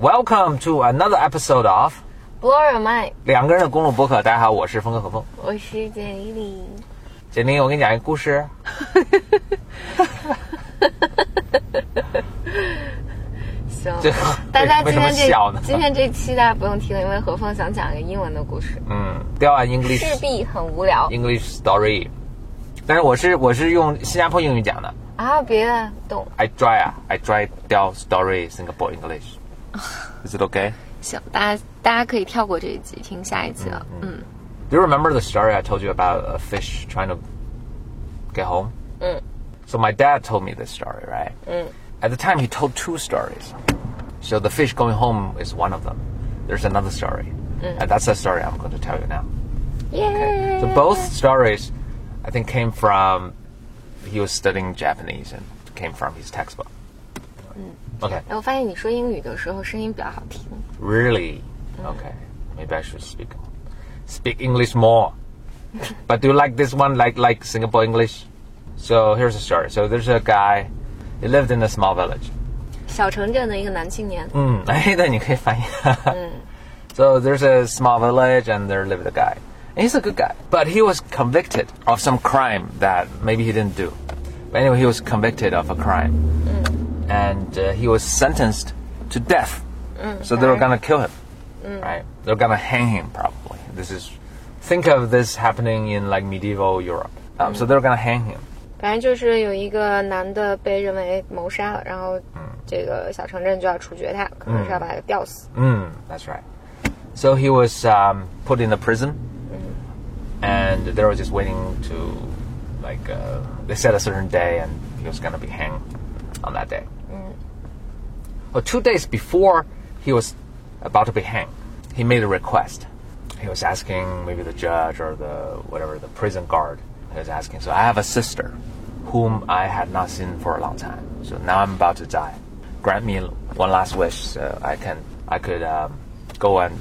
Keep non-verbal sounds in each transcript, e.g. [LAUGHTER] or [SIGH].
Welcome to another episode of Blow your mind，两个人的公路博客。大家好，我是峰哥何峰。我是简丽丽。简丽，我给你讲一个故事。[LAUGHS] 行这，大家今天这今天这期大家不用听了，因为何峰想讲一个英文的故事，嗯，调按 English 势必很无聊 English story，但是我是我是用新加坡英语讲的。啊！别的懂 I try 啊，I try 调 story Singapore English。[LAUGHS] Is it okay? 行，大家大家可以跳过这一集，听下一集了。嗯 Do you remember the story I told you about a fish trying to get home? 嗯 So my dad told me this story, right? 嗯 At the time, he told two stories. So the fish going home is one of them. There's another story, and that's the story I'm going to tell you now. 耶 So both stories, I think, came from he was studying Japanese and came from his textbook. Okay, 哎我发现你说英语的时候声音比较好听。 really? Okay, maybe I should speak speak English more. but do you like this one, like like Singapore English? So here's the story. So there's a guy. He lived in a small village. 小城镇的一个男青年，嗯，哎，那你可以翻译。so [LAUGHS] there's a small village, and there lived a guy. And he's a good guy, but he was convicted of some crime that maybe he didn't do. But anyway, he was convicted of a crime, and uh, he was sentenced to death. so they were gonna kill him, right? They're gonna hang him probably. This is think of this happening in like medieval Europe. Um, so they're gonna hang him. 反正就是有一个男的被认为谋杀了，然后这个小城镇就要处决他，可能是要把他吊死。 Mm, that's right. So he was um, put in a prison, and they were just waiting to, like, uh, they set a certain day, and he was gonna be hanged on that day. Well, two days before he was about to be hanged, he made a request. He was asking maybe the judge or the whatever the prison guard. He was asking, so I have a sister, whom I had not seen for a long time. So now I'm about to die. Grant me one last wish, so I can I could um, go and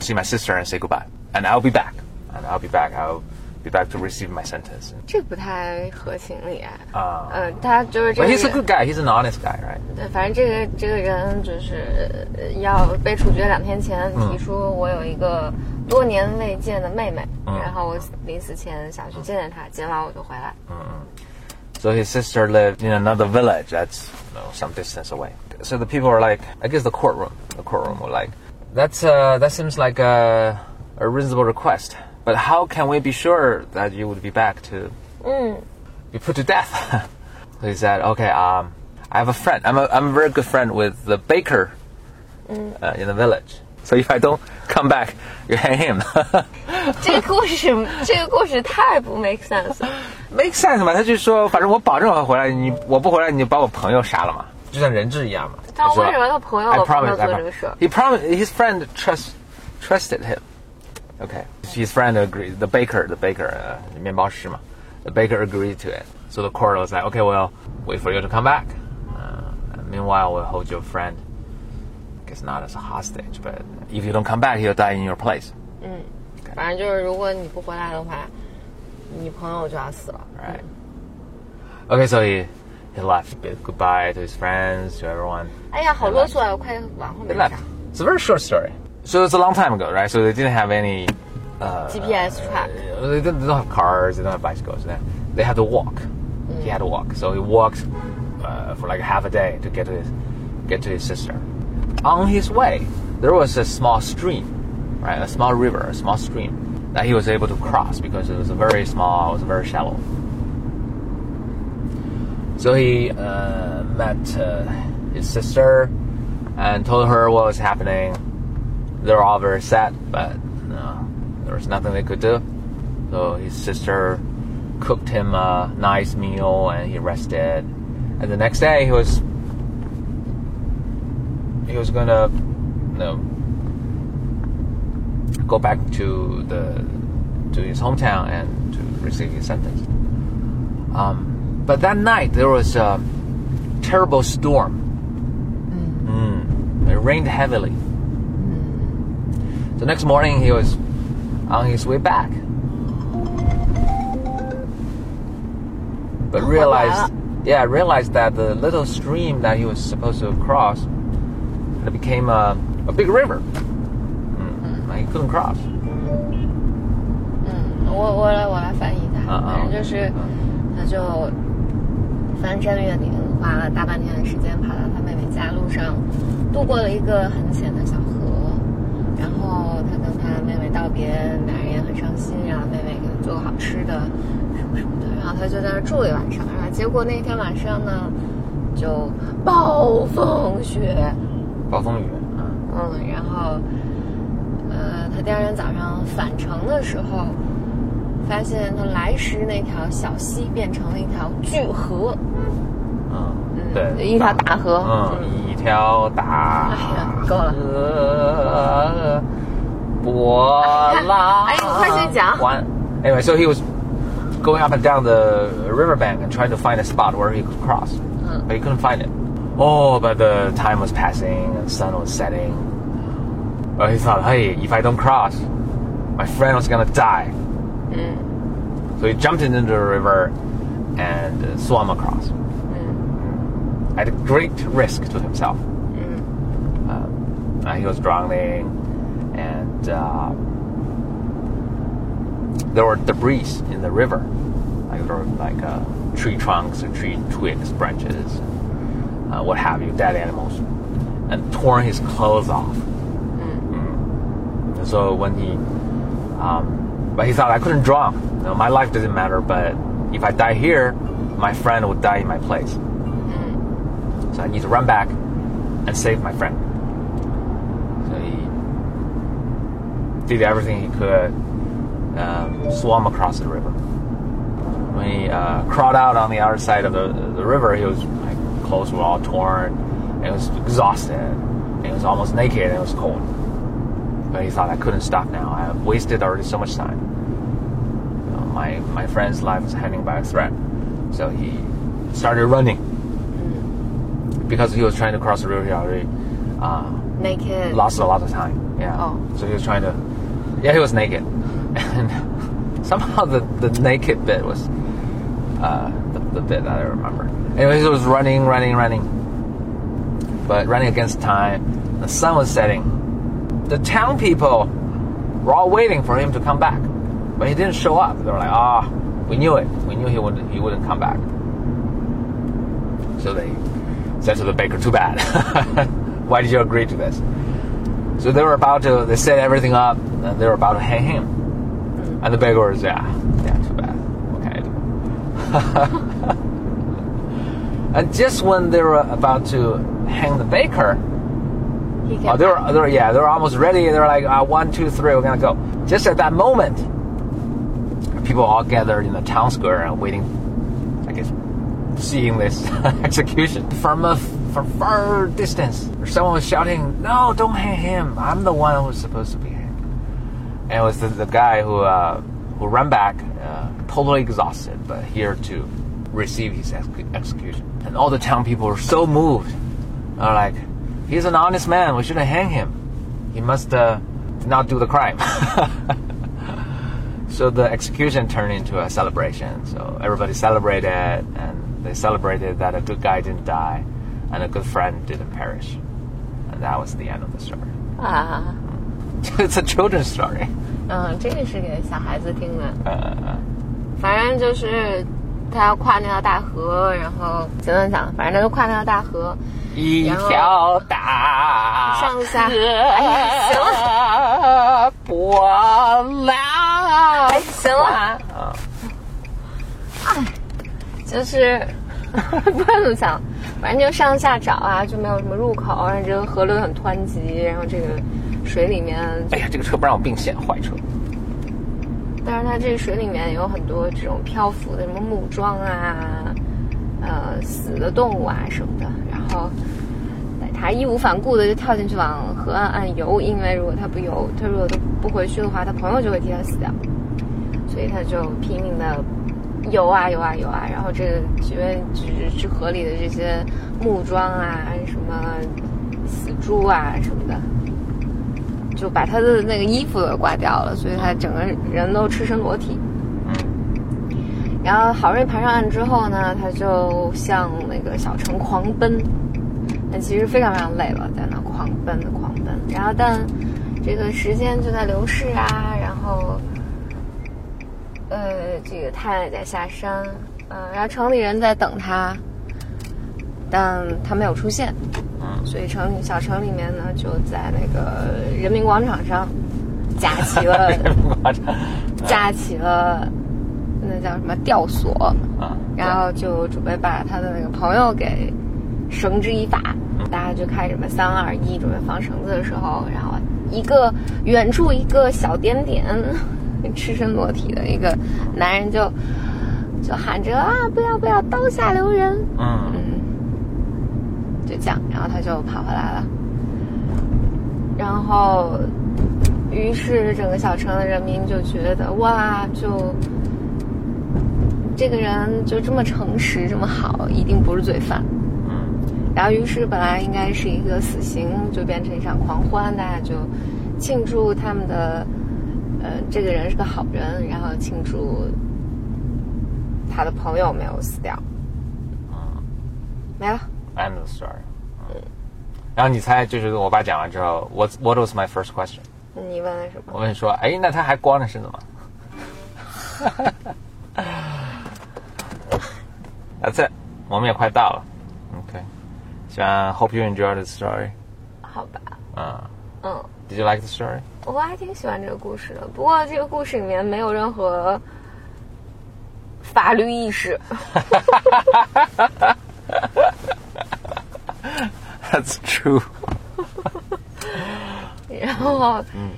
see my sister and say goodbye, and I'll be back. And I'll be back. I'll be back to receive my sentence. 这不太合情理啊。啊嗯，他就是这 But 个 he's a 人 good guy. He's an honest guy, right? 对，反正这个这个人就是呃要被处决两天前提出我有一个多年未见的妹妹，然后我临死前想去见见她，见完我就回来。 So his sister lived in another village that's you know, some distance away. So the people are like, I guess the courtroom, the courtroom were like, that's uh, that seems like a, a reasonable request, but how can we be sure that you would be back to be put to death? [LAUGHS] so he said, okay, um, I have a friend. I'm a, I'm a very good friend with the baker uh, in the village. So if I don't come back, you hang him. [LAUGHS] 这个故事，这个故事太不 make sense 了。 Make sense 嘛？他就说，反正我保证我会回来，你我不回来，你就把我朋友杀了嘛，就像人质一样嘛。但说为什么他朋友 I 老帮他 promise, 做 I 这个事儿 promise.？He promised his friend trust trusted him. Okay, his friend agreed. The baker, the baker, uh, 面包师嘛，the baker agreed to it. So the court was like, okay, well, wait for you to come back. Uh, and meanwhile, we'll hold your friend. I guess not as a hostage, but if you don't come back, he'll die in your place. 反正就是如果你不回来的话，你朋友就要死了。 Right. Okay, so he he left. Bid goodbye to his friends, to everyone. 哎呀，好啰嗦啊！我快往后 They 面 left. 讲。 It's a very short story. So it's a long time ago, right? So they didn't have any. Uh, GPS track. They don't, they don't have cars. They don't have bicycles. They, they had to walk. He had to walk. So he walked uh, for like half a day to get to his get to his sister. On his way, there was a small stream, right? A small river, a small stream that he was able to cross because it was a very small, it was very shallow. So he uh, met uh, his sister and told her what was happening. They were all very sad, but no, there was nothing they could do. So his sister cooked him a nice meal and he rested. And the next day he was he was gonna you know, go back to the to his hometown and to receive his sentence. Um, but that night there was a terrible storm. Mm. It rained heavily. The next morning he was on his way back. But realized, yeah, realized that the little stream that he was supposed to cross it became a, a big river. Mm. He couldn't cross. 嗯，我我来我来翻译一下，嗯嗯反正就是，他就翻山越岭，花了大半天的时间跑到他妹妹家，路上渡过了一个很浅的小河，然后 道别，男人也很伤心，让妹妹给他做个好吃的什么什么的，然后他就在那儿住了一晚上，然后结果那天晚上呢，就暴风雪，暴风雨，嗯。嗯，然后，呃，他第二天早上返程的时候，发现他来时那条小溪变成了一条巨河，嗯，嗯对，一条大河。嗯，一条大哎呀够了。河，波浪。哎你快去讲完 Anyway, so he was going up and down the riverbank and trying to find a spot where he could cross, Mm. but he couldn't find it. Oh, but the time was passing and sun was setting. Well, he thought, hey, if I don't cross, my friend was gonna die. 嗯 So he jumped into the river and uh, swam across 嗯 at great risk to himself. 嗯 Uh, he was drowning, uh, there were debris in the river, like there were like uh, tree trunks or tree twigs, branches, uh, what have you, dead animals, and torn his clothes off. Mm. And so when he, um, but he thought I couldn't drown. You know, my life doesn't matter, but if I die here, my friend would die in my place. So I need to run back and save my friend. So he did everything he could, um, swam across the river. When he uh, crawled out on the other side of the, the river, he was like clothes were all torn, and he was exhausted, and he was almost naked, and it was cold. But he thought I couldn't stop now. I have wasted already so much time. You know, my my friend's life was hanging by a thread, so he started running because he was trying to cross the river. He already uh, naked lost a lot of time. Yeah. Oh. So he was trying to. Yeah, he was naked, and somehow the the naked bit was uh, the, the bit that I remember. Anyways, he was running, running, running, but running against time. The sun was setting. The town people were all waiting for him to come back, but he didn't show up. They were like, "Ah, we knew it. We knew he wouldn't. He wouldn't come back." So they said to the baker, "Too bad. [LAUGHS] Why did you agree to this?" So they were about to. They set everything up, and they were about to hang him. And the baker was, "Yeah, yeah, too bad. What can I do?" and just when they were about to hang the baker, he Oh, they're, they were, yeah, they were almost ready. They're like, uh, one, two, three, we're gonna go. Just at that moment, people all gathered in the town square and waiting, I guess, seeing this [LAUGHS] execution from a from far distance. Someone was shouting, "No, don't hang him! I'm the one who's supposed to be hanged." And it was the, the guy who uh, who ran back, uh, totally exhausted, but here to receive his ex- execution. And all the town people were so moved. They're like, "He's an honest man. We shouldn't hang him. He must uh, not do the crime." [LAUGHS] so the execution turned into a celebration. So everybody celebrated, and they celebrated that a good guy didn't die, and a good friend didn't perish. And that was the end of the story. 啊，[LAUGHS] it's a children's story. 嗯，这个是给小孩子听的。嗯嗯嗯反正就是他要跨那条大河，然后怎么讲？反正他就跨那条大河，一条大上下河哎呀行波浪。哎，行了，啊，就是 [LAUGHS] 不知道怎么想，反正就上下找啊，就没有什么入口，然后这个河流很湍急，然后这个水里面，哎呀，这个车不让我并线，坏车。但是它这个水里面有很多这种漂浮的什么木桩啊，呃，死的动物啊什么的，然后。他义无反顾的就跳进去往河岸岸游，因为如果他不游，他如果都不回去的话，他朋友就会替他死掉，所以他就拼命的游啊游啊游啊，然后这个因为这这河里的这些木桩啊，什么死猪啊什么的，就把他的那个衣服都刮掉了，所以他整个人都赤身裸体。然后好不容易爬上岸之后呢，他就向那个小城狂奔。但其实非常非常累了，在那狂奔的狂奔，然后但这个时间就在流逝啊，然后呃，这个太阳在下山，嗯、然后城里人在等他，但他没有出现，所以城里小城里面呢，就在那个人民广场上架起了 [LAUGHS] 架起了那叫什么吊索，啊，然后就准备把他的那个朋友给绳之以法，大家就开始什么三二一准备放绳子的时候，然后一个远处一个小点点赤身裸体的一个男人就就喊着啊不要不要刀下留人，嗯嗯，就这样，然后他就跑回来了，然后于是整个小城的人民就觉得哇就。这个人就这么诚实，这么好，一定不是罪犯。然后，于是本来应该是一个死刑，就变成一场狂欢，大家就庆祝他们的，呃，这个人是个好人，然后庆祝他的朋友没有死掉，嗯没了。，end of story。嗯，然后你猜，就是我爸讲完之后，what what was my first question？你问了什么？我问说，哎，那他还光着身子吗？That's it，我们也快到了。OK，希望 Hope you enjoy the story。好吧，嗯嗯，，Did you like the story？我还挺喜欢这个故事的，不过这个故事里面没有任何法律意识。That's true。[LAUGHS] 然后，嗯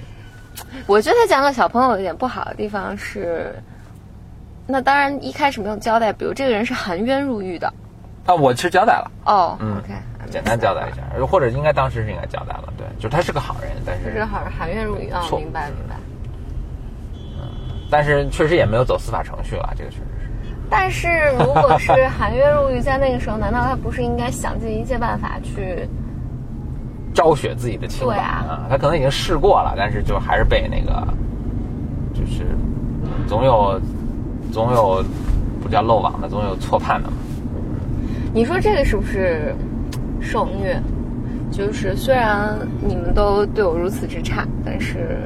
我觉得他讲给小朋友有点不好的地方是，那当然一开始没有交代，比如这个人是含冤入狱的。啊，我其实交代了，哦、嗯 o k 简单交代一下，或者应该当时是应该交代了，对，就是他是个好人，但是这是含含冤入狱啊、明白明白。但是确实也没有走司法程序了，这个确实是。但是如果是含冤入狱，在那个时候，难道他不是应该想尽一切办法去？昭雪自己的清白对啊他可能已经试过了，但是就还是被那个，就是总有总有不叫漏网的，总有错判的嘛。你说这个是不是受虐？就是虽然你们都对我如此之差，但是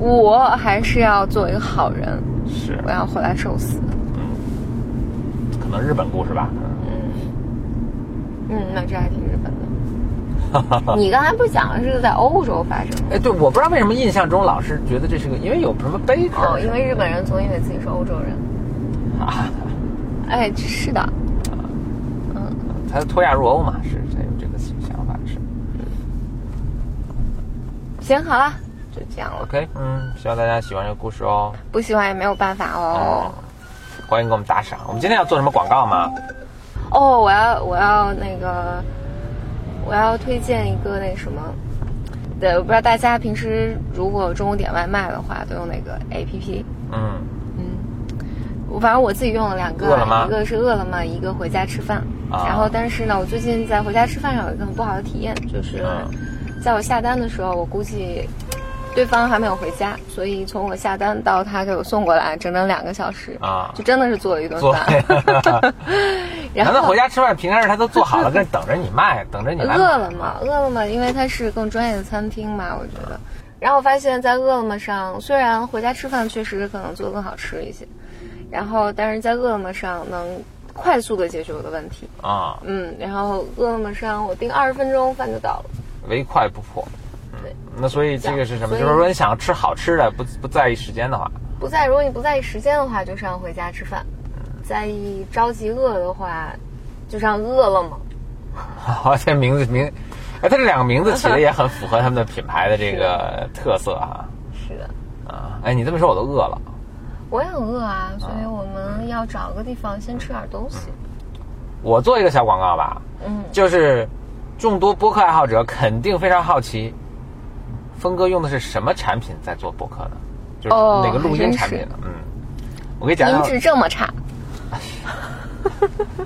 我还是要做一个好人，是我，要回来受死。可能日本故事吧。嗯，那这还挺日本的。[LAUGHS] 你刚才不是讲的是在欧洲发生的？哎，对，我不知道为什么印象中老是觉得这是个，因为有什么 baker 哦，因为日本人总以为自己是欧洲人。啊，[LAUGHS] 哎，是的，嗯他脱亚入欧嘛，是才有这个想法是。行，好了，就这样了。OK，嗯，希望大家喜欢这个故事哦。不喜欢也没有办法哦。欢迎给我们打赏。我们今天要做什么广告吗？哦，我要我要那个，我要推荐一个那什么。对，我不知道大家平时如果中午点外卖的话，都用哪个 APP？嗯嗯，我反正我自己用了两个，一个是饿了么，一个回家吃饭。啊然后，但是呢，我最近在回家吃饭上有一个很不好的体验，就是嗯在我下单的时候，我估计对方还没有回家，所以从我下单到他给我送过来，整整两个小时啊就真的是做了一顿做饭。[LAUGHS] 然后回家吃饭，平常日他都做好了，跟等着你卖，等着你来饿了么，饿了么，因为它是更专业的餐厅嘛，我觉得。然后我发现，在饿了么上，虽然回家吃饭确实可能做的更好吃一些，然后但是在饿了么上能快速的解决我的问题。啊，嗯，然后饿了么上我订二十分钟饭就到了。唯快不破。对，那所以这个是什么？就是说你想吃好吃的，不不在意时间的话，不在，如果你不在意时间的话，就上回家吃饭；在意着急饿的话，就上饿了么。好，这名字名，哎，他这两个名字起的也很符合他们的品牌的这 [LAUGHS] 个特色哈。是的，啊，哎，你这么说我都饿了。我也很饿啊，所以我们要找个地方先吃点东西。我做一个小广告吧，嗯，就是众多播客爱好者肯定非常好奇，峰哥用的是什么产品在做播客呢？就是哦哪个录音产品呢？嗯，我给你讲讲。音质这么差，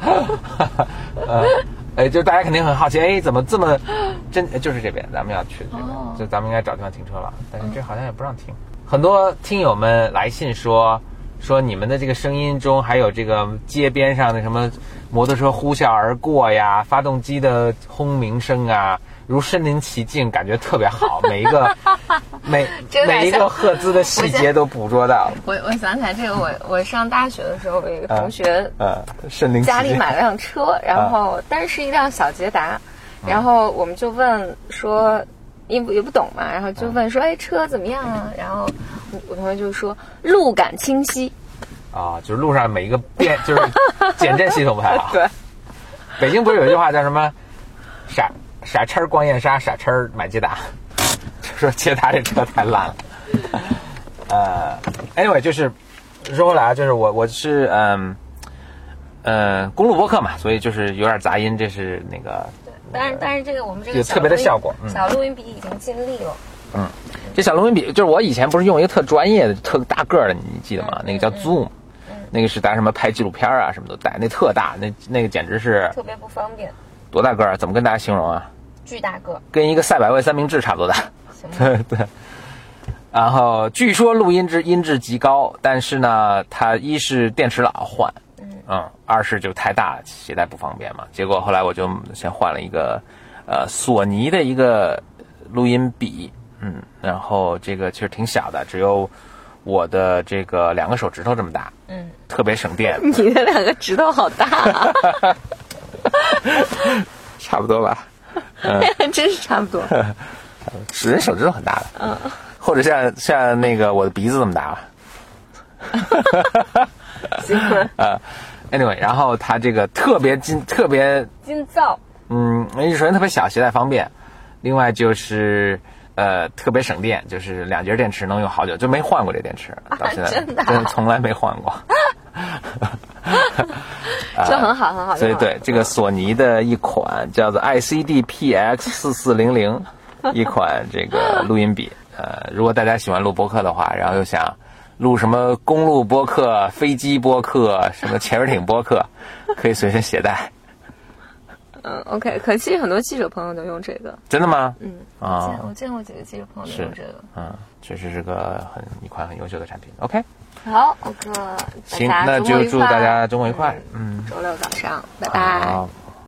[LAUGHS] 呃，哎，就大家肯定很好奇，哎，怎么这么真？哎就是这边，咱们要去的这边，哦就咱们应该找地方停车了，但是这好像也不让停。很多听友们来信说，说你们的这个声音中还有这个街边上的什么摩托车呼啸而过呀，发动机的轰鸣声啊，如身临其境，感觉特别好，每一个 [LAUGHS] 每每一个赫兹的细节都捕捉到。我我想起来这个，我我上大学的时候，我有一个同学呃，身临其境。家里买了辆车，然后但是是一辆小捷达，然后我们就问说，也不也不懂嘛，然后就问说，哎，车怎么样啊？然后我我同学就说路感清晰，啊，就是路上每一个变，就是 [LAUGHS] 减震系统不太好。[LAUGHS] 对，北京不是有一句话叫什么“傻傻叉儿逛燕莎，傻叉儿买捷达”，就 [LAUGHS] 说捷达这车太烂了。[LAUGHS] 呃，anyway，就是说回来啊，就是我我是嗯呃公路播客嘛，所以就是有点杂音，这是那个但是但是这个我们这个有特别的效果嗯小录音笔已经尽力了，嗯这小录音笔，就是我以前不是用一个特专业的、特大个儿的，你记得吗？那个叫 Zoom，那个是大家什么拍纪录片啊什么都带，那特大，那那个简直是特别不方便，多大个儿？怎么跟大家形容啊？巨大个，跟一个赛百味三明治差不多大。对 [LAUGHS] 对。然后据说录音质音质极高，但是呢，它一是电池老换，嗯，二是就太大携带不方便嘛。结果后来我就先换了一个，呃，索尼的一个录音笔，嗯，然后这个其实挺小的，只有我的这个两个手指头这么大，嗯，特别省电，[LAUGHS] 你的两个指头好大、啊，[LAUGHS] 差不多吧。[LAUGHS] 真是差不多。[LAUGHS] 人手指头很大的，嗯，或者像像那个我的鼻子这么大吧。[LAUGHS] 行，呃，anyway，然后它这个特别金，特别金造，嗯，首先特别小，携带方便，另外就是呃特别省电，就是两节电池能用好久，就没换过这电池，到现在真的啊从来没换过。就很好很好。很好所以对这个索尼的一款叫做 ICD-PX 四四零零一款这个 [LAUGHS] 录音笔，呃，如果大家喜欢录播客的话，然后又想录什么公路播客、飞机播客、什么潜水艇播客，可以随身携带。[LAUGHS] 嗯，OK，可惜很多记者朋友都用这个。真的吗？嗯，啊见我见过几个记者朋友都用这个。嗯，确实是个很一款很优秀的产品。OK，好，欧哥，行，那就祝大家周末愉快。嗯，周六早上，拜拜。好。